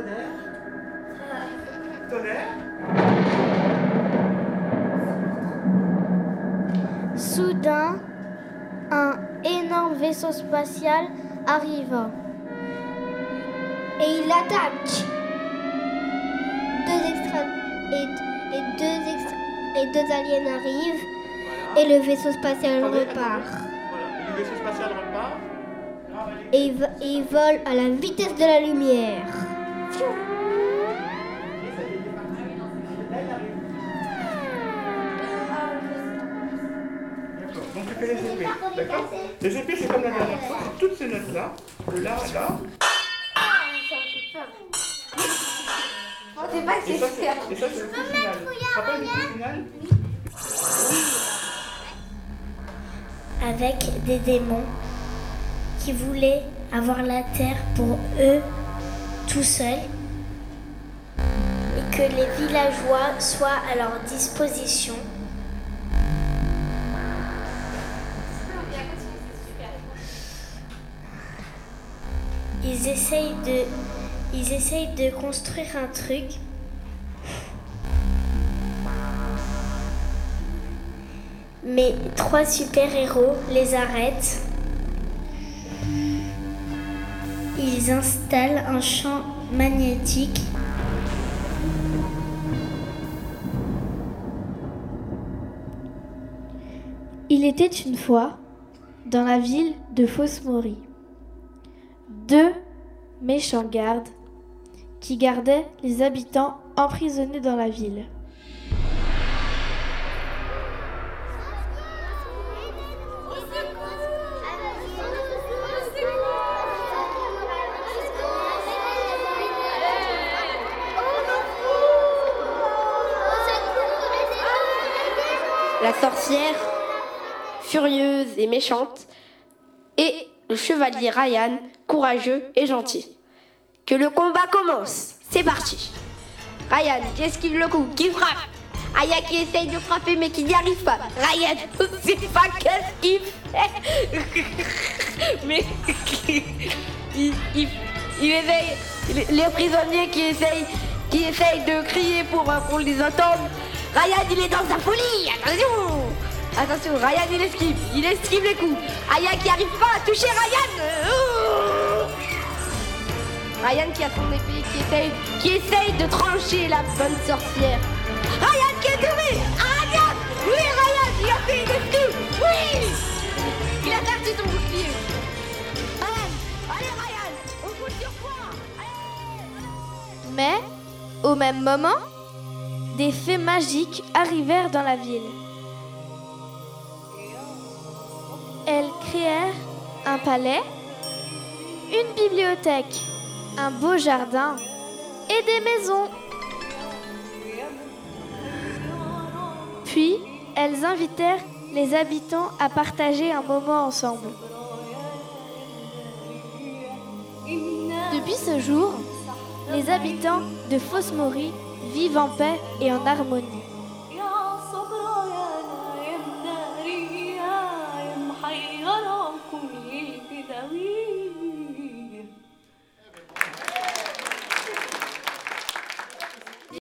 Tonnerre Tonnerre Soudain, un énorme vaisseau spatial arrive. Et il attaque. Deux extra et, et deux extra et deux aliens arrivent et le vaisseau spatial Attendez, repart. attendez. Voilà. Et le vaisseau spatial repart. Et il vole à la vitesse de la lumière. Donc tu fais les épées. D'accord Les c'est comme la dernière fois. Toutes ces notes-là. Là à là. Et ça, c'est le final. Rappelles le final avec des démons qui voulaient avoir la terre pour eux tout seuls et que les villageois soient à leur disposition. Ils essayent de construire un truc. Mais trois super-héros les arrêtent. Ils installent un champ magnétique. Il était une fois, dans la ville de Fosmori, deux méchants gardes qui gardaient les habitants emprisonnés dans la ville. La sorcière, furieuse et méchante, et le chevalier Ryan, courageux et gentil. Que le combat commence. C'est parti. Ryan qui esquive le coup, qui frappe? Aya qui essaye de frapper mais qui n'y arrive pas. Ryan, ne sait pas qu'est-ce qu'il fait. mais il, il, il éveille les- prisonniers qui essayent, qui essayent de crier pour euh, qu'on les entende. Ryan, il est dans sa folie. Attention. Attention, Ryan, il esquive. Il esquive les coups. Aya qui arrive pas à toucher Ryan. Ryan qui a son épée, qui essaye, qui essaye de trancher la bonne sorcière. Ryan qui est tombé Ryan Oui, Ryan, il a fait une esquive Oui Il a perdu son bouclier Ryan Allez, Ryan On compte sur toi Mais, au même moment, des fées magiques arrivèrent dans la ville. Elles créèrent un palais, une bibliothèque, un beau jardin et des maisons. Puis, elles invitèrent les habitants à partager un moment ensemble. Depuis ce jour, les habitants de Fosmori vivent en paix et en harmonie.